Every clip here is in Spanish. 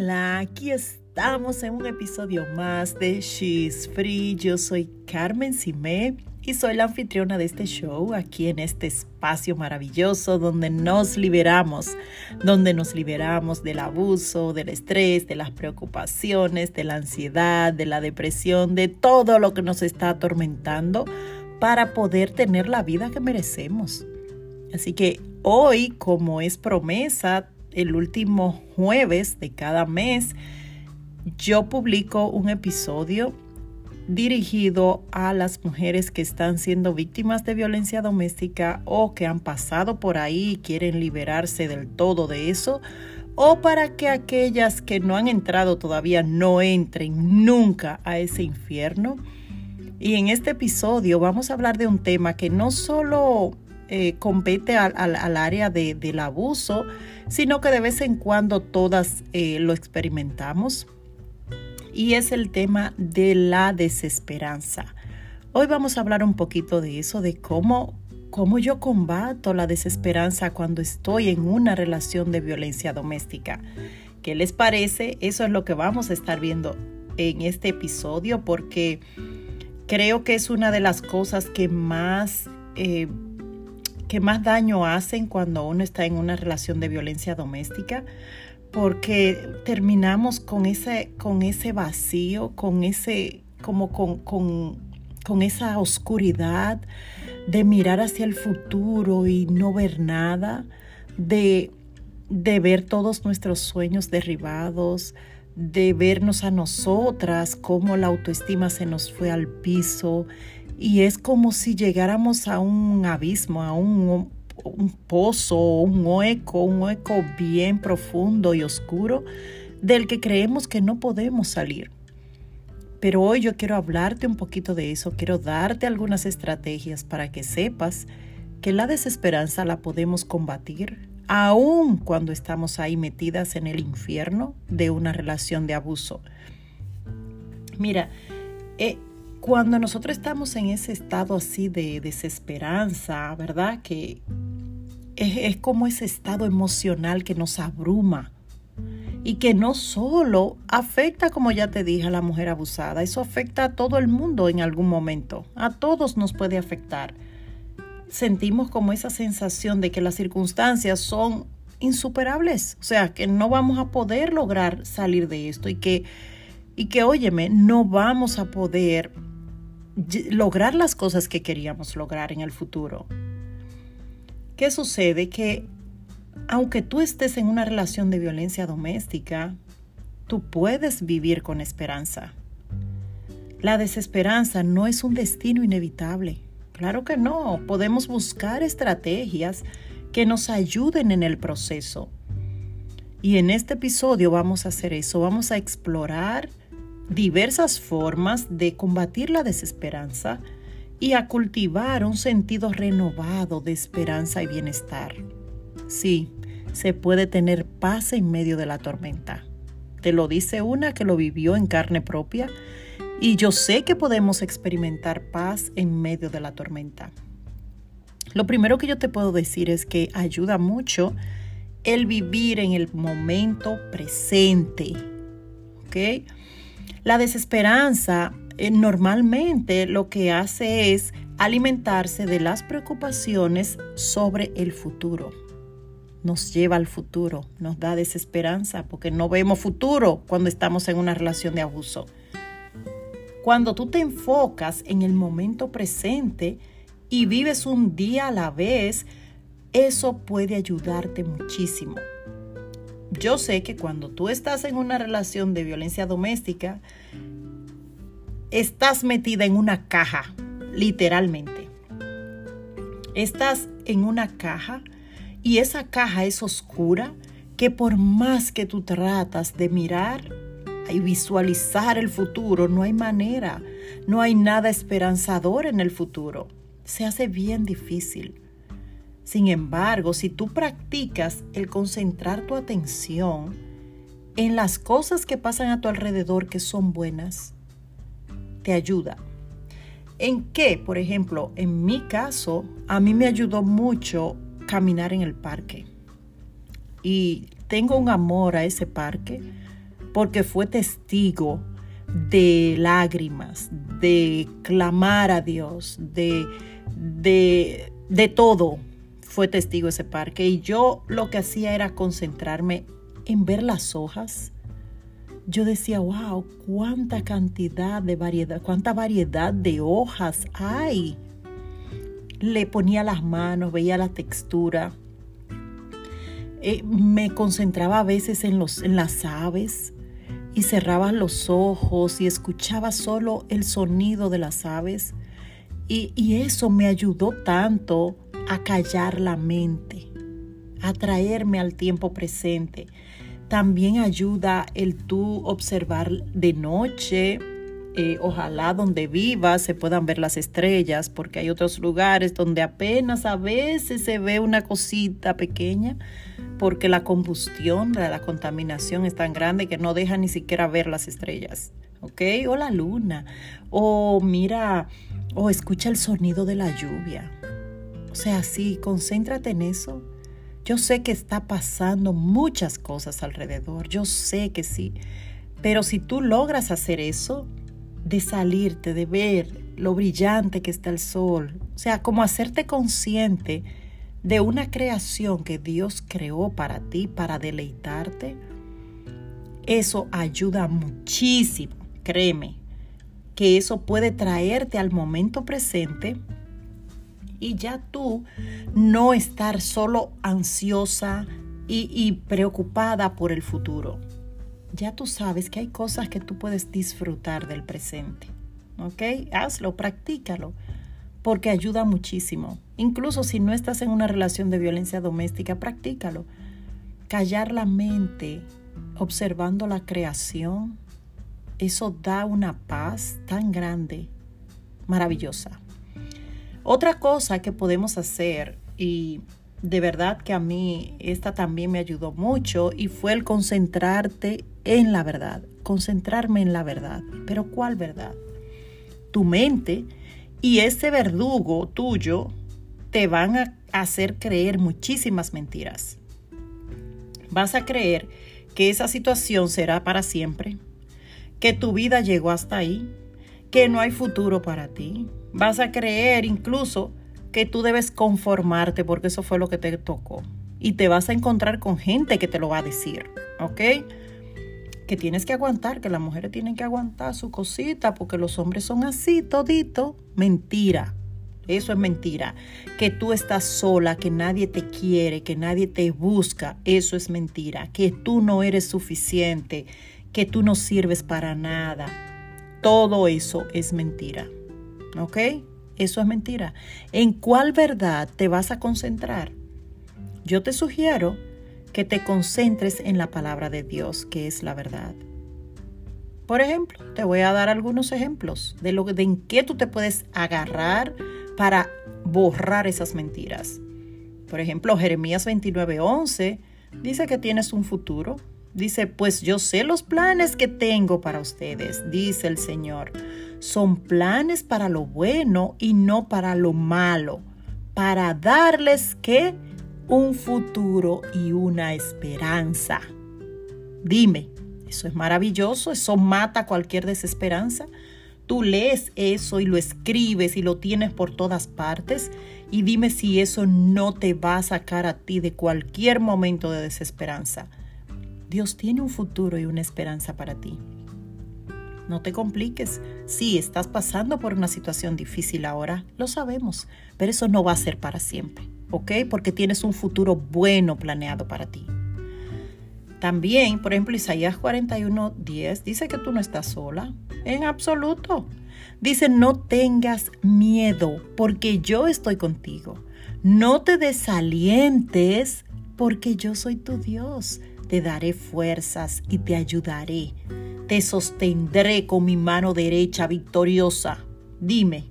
Hola, aquí estamos en un episodio más de She's Free. Yo soy Carmen Simé y soy la anfitriona de este show aquí en este espacio maravilloso donde nos liberamos, donde nos liberamos del abuso, del estrés, de las preocupaciones, de la ansiedad, de la depresión, de todo lo que nos está atormentando para poder tener la vida que merecemos. Así que hoy, como es promesa, el último jueves de cada mes, yo publico un episodio dirigido a las mujeres que están siendo víctimas de violencia doméstica o que han pasado por ahí y quieren liberarse del todo de eso, o para que aquellas que no han entrado todavía no entren nunca a ese infierno. Y en este episodio vamos a hablar de un tema que no solo eh, compete al, área del abuso, sino que de vez en cuando todas eh, lo experimentamos. Y es el tema de la desesperanza. Hoy vamos a hablar un poquito de eso, de cómo, cómo yo combato la desesperanza cuando estoy en una relación de violencia doméstica. ¿Qué les parece? Eso es lo que vamos a estar viendo en este episodio porque creo que es una de las cosas que más eh, que más daño hacen cuando uno está en una relación de violencia doméstica, porque terminamos con ese, con ese vacío, con ese, como con, con esa oscuridad de mirar hacia el futuro y no ver nada, de, de ver todos nuestros sueños derribados, de vernos a nosotras, cómo la autoestima se nos fue al piso y es como si llegáramos a un abismo, a un, pozo, un hueco, un hueco bien profundo y oscuro del que creemos que no podemos salir. Pero hoy yo quiero hablarte un poquito de eso, quiero darte algunas estrategias para que sepas que la desesperanza la podemos combatir aun cuando estamos ahí metidas en el infierno de una relación de abuso. Mira, eh, cuando nosotros estamos en ese estado así de desesperanza, ¿verdad? Que es, como ese estado emocional que nos abruma y que no solo afecta, como ya te dije, a la mujer abusada, eso afecta a todo el mundo en algún momento, a todos nos puede afectar. Sentimos como esa sensación de que las circunstancias son insuperables, o sea, que no vamos a poder lograr salir de esto y que, y que, óyeme, no vamos a poder lograr las cosas que queríamos lograr en el futuro. ¿Qué sucede? Que aunque tú estés en una relación de violencia doméstica, tú puedes vivir con esperanza. La desesperanza no es un destino inevitable. Claro que no. Podemos buscar estrategias que nos ayuden en el proceso. Y en este episodio vamos a hacer eso. Vamos a explorar diversas formas de combatir la desesperanza y a cultivar un sentido renovado de esperanza y bienestar. Sí, se puede tener paz en medio de la tormenta. Te lo dice una que lo vivió en carne propia y yo sé que podemos experimentar paz en medio de la tormenta. Lo primero que yo te puedo decir es que ayuda mucho el vivir en el momento presente. ¿Ok? La desesperanza eh, normalmente lo que hace es alimentarse de las preocupaciones sobre el futuro. Nos lleva al futuro, nos da desesperanza porque no vemos futuro cuando estamos en una relación de abuso. Cuando tú te enfocas en el momento presente y vives un día a la vez, eso puede ayudarte muchísimo yo sé que cuando tú estás en una relación de violencia doméstica, estás metida en una caja, literalmente. Estás en una caja y esa caja es oscura que por más que tú tratas de mirar y visualizar el futuro, no hay manera, no hay nada esperanzador en el futuro. Se hace bien difícil. Sin embargo, si tú practicas el concentrar tu atención en las cosas que pasan a tu alrededor que son buenas, te ayuda. ¿En qué? Por ejemplo, en mi caso, a mí me ayudó mucho caminar en el parque. Y tengo un amor a ese parque porque fue testigo de lágrimas, de clamar a Dios, de, de, de todo. Fue testigo ese parque y yo lo que hacía era concentrarme en ver las hojas. Yo decía, wow, cuánta cantidad de variedad, cuánta variedad de hojas hay. Le ponía las manos, veía la textura. Eh, me concentraba a veces en, los, en las aves, y cerraba los ojos y escuchaba solo el sonido de las aves. Y, y, eso me ayudó tanto a callar la mente, a traerme al tiempo presente. También ayuda el tú observar de noche, eh, ojalá donde vivas se puedan ver las estrellas, porque hay otros lugares donde apenas a veces se ve una cosita pequeña, porque la combustión, la, contaminación es tan grande que no deja ni siquiera ver las estrellas. ¿Ok? O la luna. O mira, o escucha el sonido de la lluvia. O sea, sí, concéntrate en eso. Yo sé que está pasando muchas cosas alrededor, yo sé que sí, pero si tú logras hacer eso, de salirte, de ver lo brillante que está el sol, o sea, como hacerte consciente de una creación que Dios creó para ti, para deleitarte, eso ayuda muchísimo, créeme, que eso puede traerte al momento presente y ya tú no estar solo ansiosa y, y, preocupada por el futuro. Ya tú sabes que hay cosas que tú puedes disfrutar del presente. ¿Ok? Hazlo, practícalo porque ayuda muchísimo. Incluso si no estás en una relación de violencia doméstica, practícalo. Callar la mente observando la creación, eso da una paz tan grande, maravillosa. Otra cosa que podemos hacer, y de verdad que a mí esta también me ayudó mucho, y fue el concentrarte en la verdad, concentrarme en la verdad. Pero ¿cuál verdad? Tu mente y ese verdugo tuyo te van a hacer creer muchísimas mentiras. Vas a creer que esa situación será para siempre, que tu vida llegó hasta ahí, que no hay futuro para ti. Vas a creer incluso que tú debes conformarte porque eso fue lo que te tocó. Y te vas a encontrar con gente que te lo va a decir, ¿ok? que tienes que aguantar, que las mujeres tienen que aguantar su cosita porque los hombres son así, todito. Mentira. Eso es mentira. Que tú estás sola, que nadie te quiere, que nadie te busca, eso es mentira. Que tú no eres suficiente, que tú no sirves para nada. Todo eso es mentira. ¿Ok? Eso es mentira. ¿En cuál verdad te vas a concentrar? Yo te sugiero que te concentres en la palabra de Dios, que es la verdad. Por ejemplo, te voy a dar algunos ejemplos de lo de en qué tú te puedes agarrar para borrar esas mentiras. Por ejemplo, Jeremías 29:11 dice que tienes un futuro. Dice, pues yo sé los planes que tengo para ustedes, dice el Señor. Son planes para lo bueno y no para lo malo, para darles que un futuro y una esperanza. Dime, ¿eso es maravilloso? ¿Eso mata cualquier desesperanza? Tú lees eso y lo escribes y lo tienes por todas partes y dime si eso no te va a sacar a ti de cualquier momento de desesperanza. Dios tiene un futuro y una esperanza para ti. No te compliques. Sí, estás pasando por una situación difícil ahora, lo sabemos, pero eso no va a ser para siempre. ¿ok? Porque tienes un futuro bueno planeado para ti. También, por ejemplo, Isaías 41, 10 dice que tú no estás sola, en absoluto. Dice, no tengas miedo porque yo estoy contigo. No te desalientes porque yo soy tu Dios. Te daré fuerzas y te ayudaré. Te sostendré con mi mano derecha victoriosa. Dime,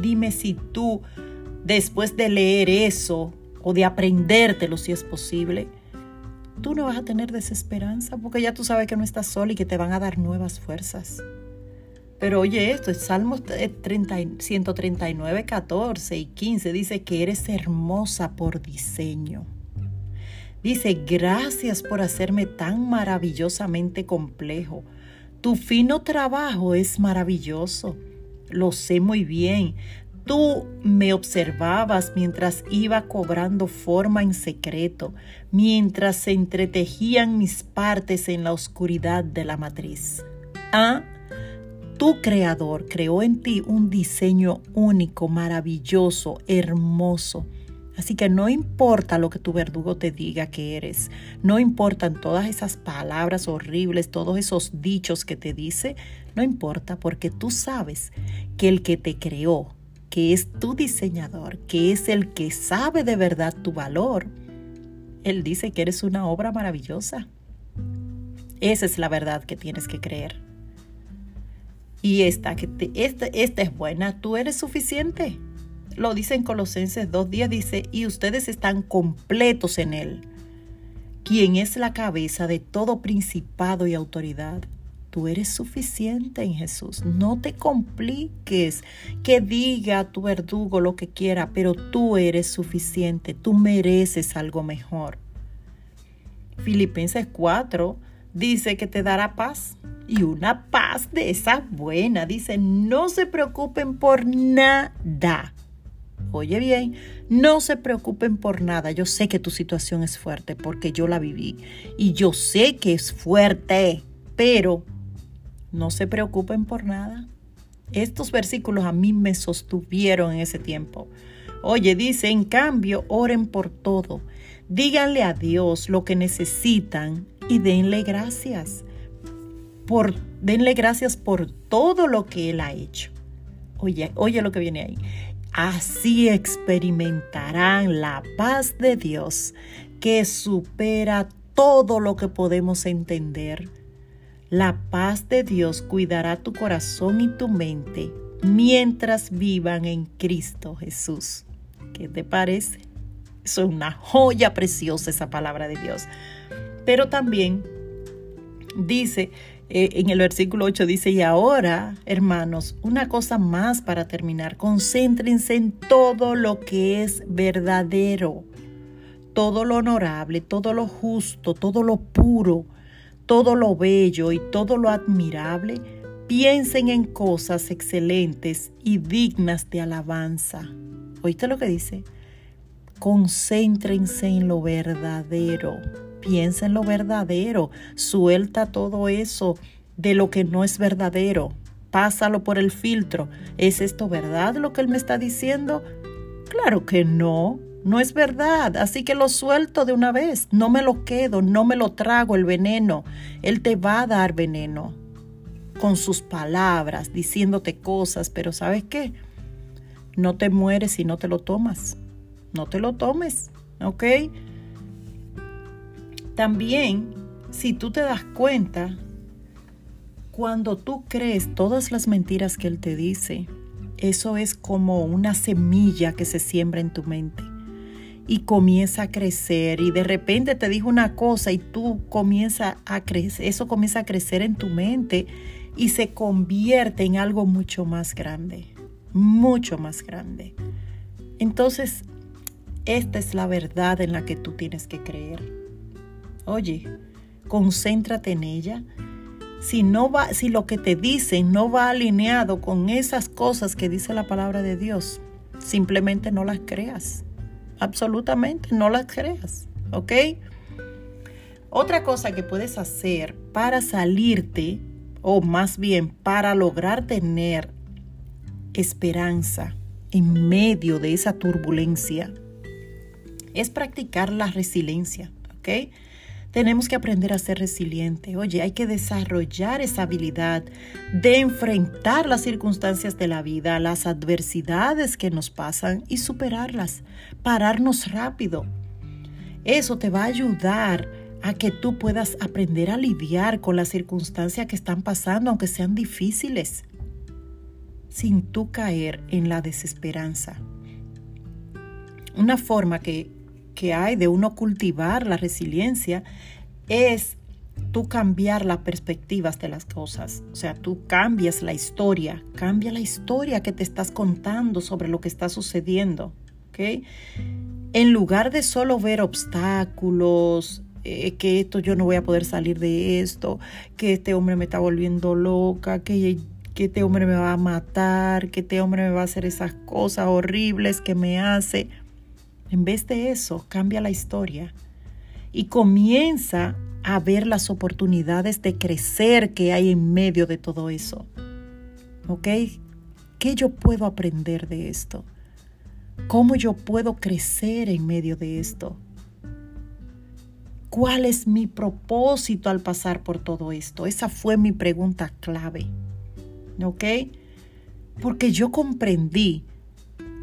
dime si tú después de leer eso o de aprendértelo si es posible, tú no vas a tener desesperanza porque ya tú sabes que no estás sola y que te van a dar nuevas fuerzas. Pero oye esto, el Salmo 139, 14 y 15 dice que eres hermosa por diseño. Dice, gracias por hacerme tan maravillosamente complejo. Tu fino trabajo es maravilloso. Lo sé muy bien. Tú me observabas mientras iba cobrando forma en secreto, mientras se entretejían mis partes en la oscuridad de la matriz. Ah, tu creador creó en ti un diseño único, maravilloso, hermoso. Así que no importa lo que tu verdugo te diga que eres, no importan todas esas palabras horribles, todos esos dichos que te dice, no importa porque tú sabes que el que te creó, que es tu diseñador, que es el que sabe de verdad tu valor, Él dice que eres una obra maravillosa. Esa es la verdad que tienes que creer. Y esta, que esta, esta es buena, tú eres suficiente. Lo dice en Colosenses 2.10, dice, y ustedes están completos en Él, quien es la cabeza de todo principado y autoridad tú eres suficiente en Jesús. No te compliques, que diga tu verdugo lo que quiera, pero tú eres suficiente, tú mereces algo mejor. Filipenses 4 dice que te dará paz y una paz de esa buena. Dice, no se preocupen por nada. Oye bien, no se preocupen por nada. Yo sé que tu situación es fuerte porque yo la viví y yo sé que es fuerte, pero no se preocupen por nada. Estos versículos a mí me sostuvieron en ese tiempo. Oye, dice, en cambio, oren por todo. Díganle a Dios lo que necesitan y denle gracias. Por, denle gracias por todo lo que Él ha hecho. Oye, oye lo que viene ahí. Así experimentarán la paz de Dios que supera todo lo que podemos entender la paz de Dios cuidará tu corazón y tu mente mientras vivan en Cristo Jesús. ¿Qué te parece? Es una joya preciosa esa palabra de Dios. Pero también dice, eh, en el versículo 8 dice, y ahora, hermanos, una cosa más para terminar, concéntrense en todo lo que es verdadero, todo lo honorable, todo lo justo, todo lo puro todo lo bello y todo lo admirable, piensen en cosas excelentes y dignas de alabanza. ¿Oíste lo que dice? Concéntrense en lo verdadero. Piensa en lo verdadero. Suelta todo eso de lo que no es verdadero. Pásalo por el filtro. ¿Es esto verdad lo que él me está diciendo? Claro que no. No es verdad, así que lo suelto de una vez, no me lo quedo, no me lo trago el veneno. Él te va a dar veneno con sus palabras, diciéndote cosas, pero ¿sabes qué? No te mueres si no te lo tomas. No te lo tomes, ¿ok? También, si tú te das cuenta, cuando tú crees todas las mentiras que Él te dice, eso es como una semilla que se siembra en tu mente y comienza a crecer y de repente te dijo una cosa y tú comienza a crecer, eso comienza a crecer en tu mente y se convierte en algo mucho más grande, mucho más grande. Entonces, esta es la verdad en la que tú tienes que creer. Oye, concéntrate en ella. Si no va, si lo que te dicen no va alineado con esas cosas que dice la palabra de Dios, simplemente no las creas absolutamente, no las creas, ¿ok? Otra cosa que puedes hacer para salirte, o más bien para lograr tener esperanza en medio de esa turbulencia, es practicar la resiliencia, ¿ok? Tenemos que aprender a ser resiliente. Oye, hay que desarrollar esa habilidad de enfrentar las circunstancias de la vida, las adversidades que nos pasan y superarlas, pararnos rápido. Eso te va a ayudar a que tú puedas aprender a lidiar con las circunstancias que están pasando, aunque sean difíciles, sin tú caer en la desesperanza. Una forma que que hay de uno cultivar la resiliencia es tú cambiar las perspectivas de las cosas. O sea, tú cambias la historia, cambia la historia que te estás contando sobre lo que está sucediendo. ¿ok? en lugar de solo ver obstáculos, eh, que esto yo no voy a poder salir de esto, que este hombre me está volviendo loca, que, que este hombre me va a matar, que este hombre me va a hacer esas cosas horribles que me hace. En vez de eso, cambia la historia y comienza a ver las oportunidades de crecer que hay en medio de todo eso. ¿Ok? ¿Qué yo puedo aprender de esto? ¿Cómo yo puedo crecer en medio de esto? ¿Cuál es mi propósito al pasar por todo esto? Esa fue mi pregunta clave. ¿Ok? Porque yo comprendí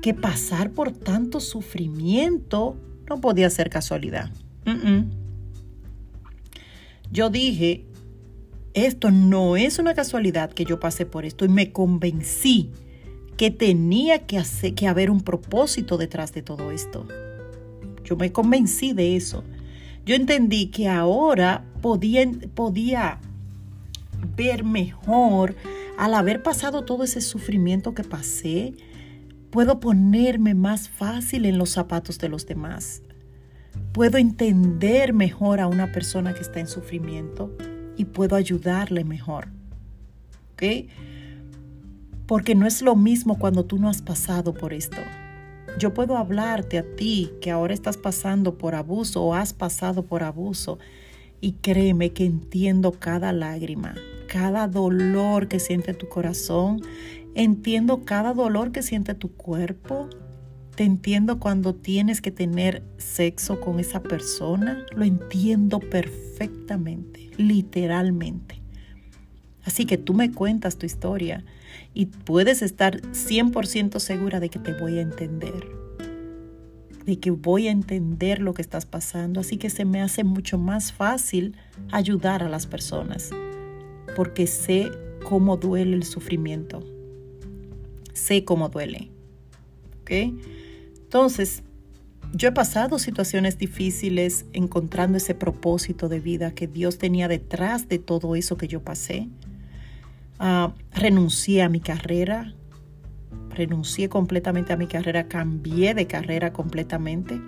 que pasar por tanto sufrimiento no podía ser casualidad. Yo dije, esto no es una casualidad que yo pase por esto y me convencí que tenía que, hacer, que haber un propósito detrás de todo esto. Yo me convencí de eso. Yo entendí que ahora podía, podía ver mejor al haber pasado todo ese sufrimiento que pasé. Puedo ponerme más fácil en los zapatos de los demás puedo entender mejor a una persona que está en sufrimiento y puedo ayudarle mejor. ¿Ok? Porque no es lo mismo cuando tú no has pasado por esto. Yo puedo hablarte a ti que ahora estás pasando por abuso o has pasado por abuso y créeme que entiendo cada lágrima, cada dolor que siente tu corazón, entiendo cada dolor que siente tu cuerpo, te entiendo cuando tienes que tener sexo con esa persona. Lo entiendo perfectamente, literalmente. Así que tú me cuentas tu historia y puedes estar 100% segura de que te voy a entender. De que voy a entender lo que estás pasando. Así que se me hace mucho más fácil ayudar a las personas. Porque sé cómo duele el sufrimiento. Sé cómo duele. ¿Ok? Entonces, yo he pasado situaciones difíciles encontrando ese propósito de vida que Dios tenía detrás de todo eso que yo pasé. Ah, renuncié a mi carrera, renuncié completamente a mi carrera, cambié de carrera completamente,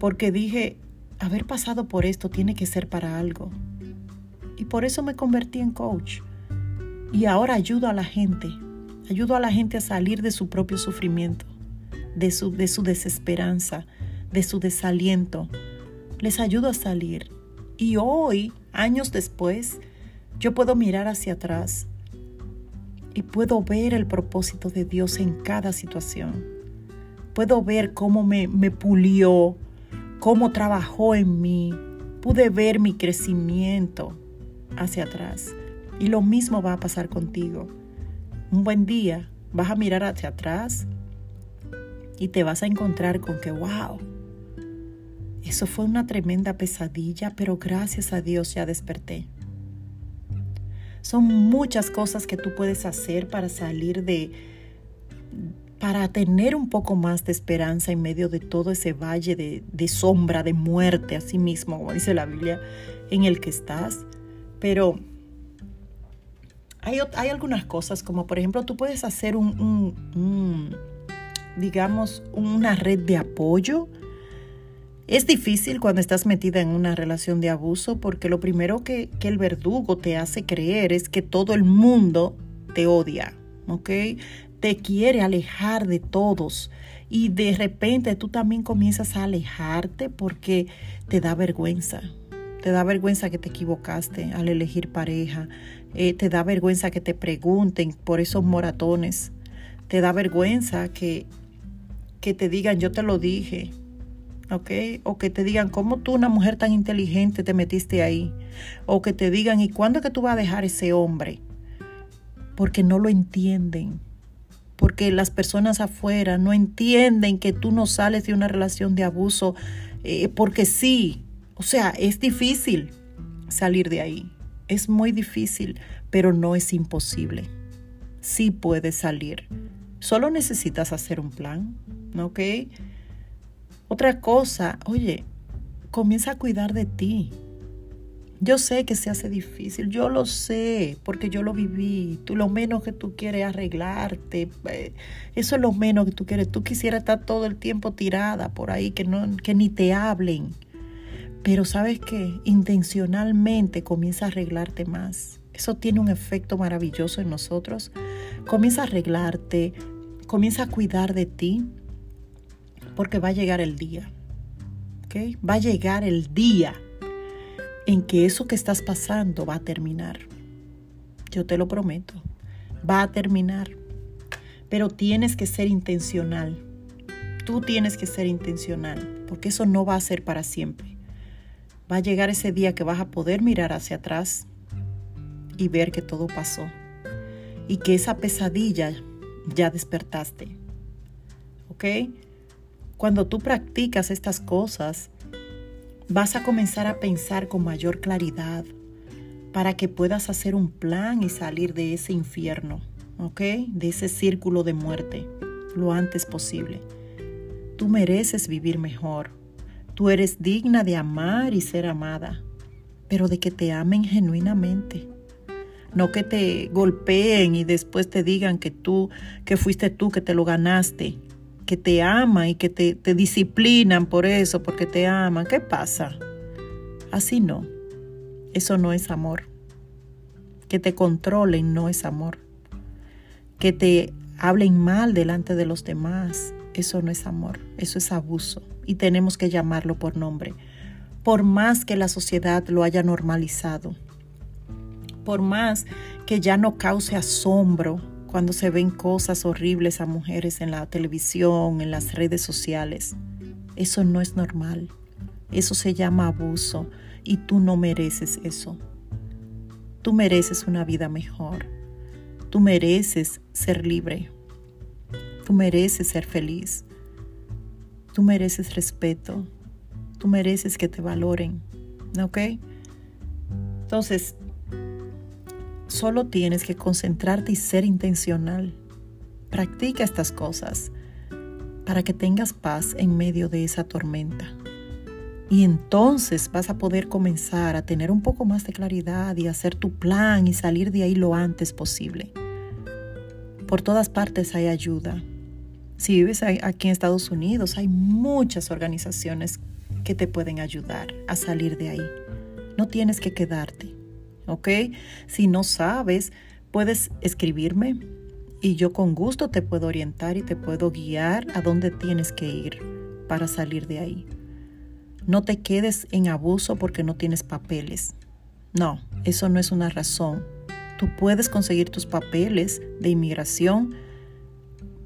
porque dije, haber pasado por esto tiene que ser para algo. Y por eso me convertí en coach. Y ahora ayudo a la gente, ayudo a la gente a salir de su propio sufrimiento de su, de su desesperanza, de su desaliento. Les ayudo a salir. Y hoy, años después, yo puedo mirar hacia atrás y puedo ver el propósito de Dios en cada situación. Puedo ver cómo me, me pulió, cómo trabajó en mí. Pude ver mi crecimiento hacia atrás. Y lo mismo va a pasar contigo. Un buen día vas a mirar hacia atrás y te vas a encontrar con que, wow, eso fue una tremenda pesadilla, pero gracias a Dios ya desperté. Son muchas cosas que tú puedes hacer para salir de, para tener un poco más de esperanza en medio de todo ese valle de, de sombra, de muerte, así mismo, como dice la Biblia, en el que estás. Pero hay, hay algunas cosas, como por ejemplo, tú puedes hacer un digamos, una red de apoyo. Es difícil cuando estás metida en una relación de abuso porque lo primero que, el verdugo te hace creer es que todo el mundo te odia, ¿ok? Te quiere alejar de todos y de repente tú también comienzas a alejarte porque te da vergüenza. Te da vergüenza que te equivocaste al elegir pareja. Eh, te da vergüenza que te pregunten por esos moratones. Te da vergüenza que que te digan, yo te lo dije, ¿ok? O que te digan, ¿cómo tú, una mujer tan inteligente, te metiste ahí? O que te digan, ¿y cuándo que tú vas a dejar ese hombre? Porque no lo entienden. Porque las personas afuera no entienden que tú no sales de una relación de abuso eh, porque sí. O sea, es difícil salir de ahí. Es muy difícil, pero no es imposible. Sí puedes salir. Solo necesitas hacer un plan, ¿ok? Otra cosa, oye, comienza a cuidar de ti. Yo sé que se hace difícil, yo lo sé, porque yo lo viví. Tú lo menos que tú quieres arreglarte, eh, eso es lo menos que tú quieres. Tú quisieras estar todo el tiempo tirada por ahí, que, no, que ni te hablen. Pero sabes que intencionalmente comienza a arreglarte más. Eso tiene un efecto maravilloso en nosotros. Comienza a arreglarte, comienza a cuidar de ti, porque va a llegar el día. ¿ok? Va a llegar el día en que eso que estás pasando va a terminar. Yo te lo prometo, va a terminar. Pero tienes que ser intencional. Tú tienes que ser intencional, porque eso no va a ser para siempre. Va a llegar ese día que vas a poder mirar hacia atrás y ver que todo pasó. Y que esa pesadilla ya despertaste. ¿Ok? Cuando tú practicas estas cosas, vas a comenzar a pensar con mayor claridad para que puedas hacer un plan y salir de ese infierno, ¿ok? De ese círculo de muerte lo antes posible. Tú mereces vivir mejor. Tú eres digna de amar y ser amada, pero de que te amen genuinamente. No que te golpeen y después te digan que tú, que fuiste tú que te lo ganaste que te ama y que te, te disciplinan por eso, porque te aman, ¿qué pasa? Así no. Eso no es amor. Que te controlen no es amor. Que te hablen mal delante de los demás, eso no es amor, eso es abuso. Y tenemos que llamarlo por nombre. Por más que la sociedad lo haya normalizado, por más que ya no cause asombro cuando se ven cosas horribles a mujeres en la televisión, en las redes sociales. Eso no es normal. Eso se llama abuso y tú no mereces eso. Tú mereces una vida mejor. Tú mereces ser libre. Tú mereces ser feliz. Tú mereces respeto. Tú mereces que te valoren. ¿Ok? Entonces, Solo tienes que concentrarte y ser intencional. Practica estas cosas para que tengas paz en medio de esa tormenta. Y entonces vas a poder comenzar a tener un poco más de claridad y hacer tu plan y salir de ahí lo antes posible. Por todas partes hay ayuda. Si vives aquí en Estados Unidos, hay muchas organizaciones que te pueden ayudar a salir de ahí. No tienes que quedarte. ¿ok? Si no sabes, puedes escribirme y yo con gusto te puedo orientar y te puedo guiar a dónde tienes que ir para salir de ahí. No te quedes en abuso porque no tienes papeles. No, eso no es una razón. Tú puedes conseguir tus papeles de inmigración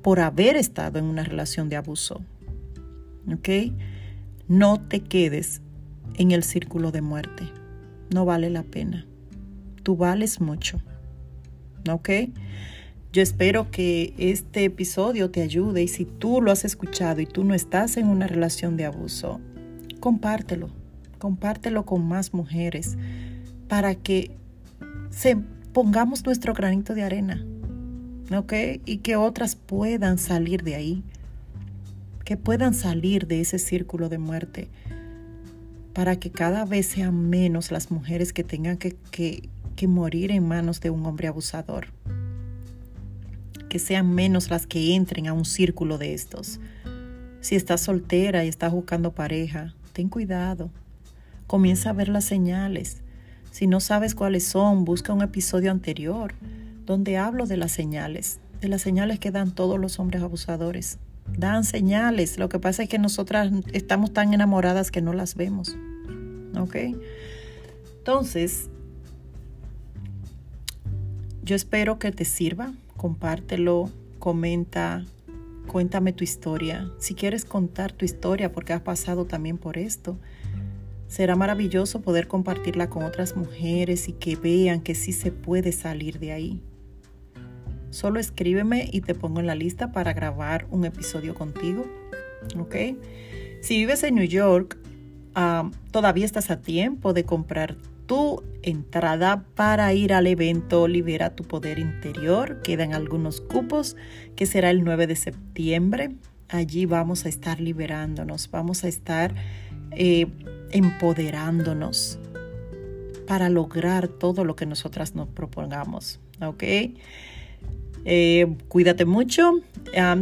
por haber estado en una relación de abuso. ¿Ok? No te quedes en el círculo de muerte. No vale la pena tú vales mucho. ¿Ok? Yo espero que este episodio te ayude y si tú lo has escuchado y tú no estás en una relación de abuso, compártelo. Compártelo con más mujeres para que se, pongamos nuestro granito de arena. ¿Ok? Y que otras puedan salir de ahí. Que puedan salir de ese círculo de muerte para que cada vez sean menos las mujeres que tengan que, que, que morir en manos de un hombre abusador. Que sean menos las que entren a un círculo de estos. Si estás soltera y estás buscando pareja, ten cuidado. Comienza a ver las señales. Si no sabes cuáles son, busca un episodio anterior donde hablo de las señales, de las señales que dan todos los hombres abusadores. Dan señales. Lo que pasa es que nosotras estamos tan enamoradas que no las vemos. ¿Ok? Entonces, yo espero que te sirva, compártelo, comenta, cuéntame tu historia. Si quieres contar tu historia porque has pasado también por esto, será maravilloso poder compartirla con otras mujeres y que vean que sí se puede salir de ahí. Solo escríbeme y te pongo en la lista para grabar un episodio contigo. ¿Ok? Si vives en New York, todavía estás a tiempo de comprar tu entrada para ir al evento Libera tu Poder Interior. Quedan algunos cupos, que será el 9 de septiembre. Allí vamos a estar liberándonos, vamos a estar eh, empoderándonos para lograr todo lo que nosotras nos propongamos. ¿Ok? Eh, cuídate mucho.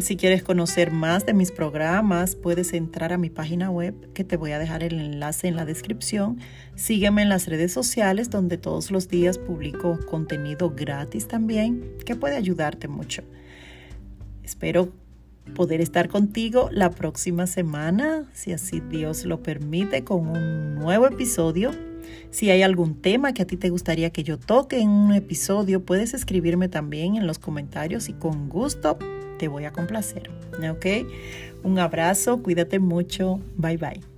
si quieres conocer más de mis programas, puedes entrar a mi página web que te voy a dejar el enlace en la descripción. Sígueme en las redes sociales donde todos los días publico contenido gratis también que puede ayudarte mucho. Espero poder estar contigo la próxima semana, si así Dios lo permite, con un nuevo episodio si hay algún tema que a ti te gustaría que yo toque en un episodio, puedes escribirme también en los comentarios y con gusto te voy a complacer. ¿Ok? Un abrazo, cuídate mucho. Bye bye.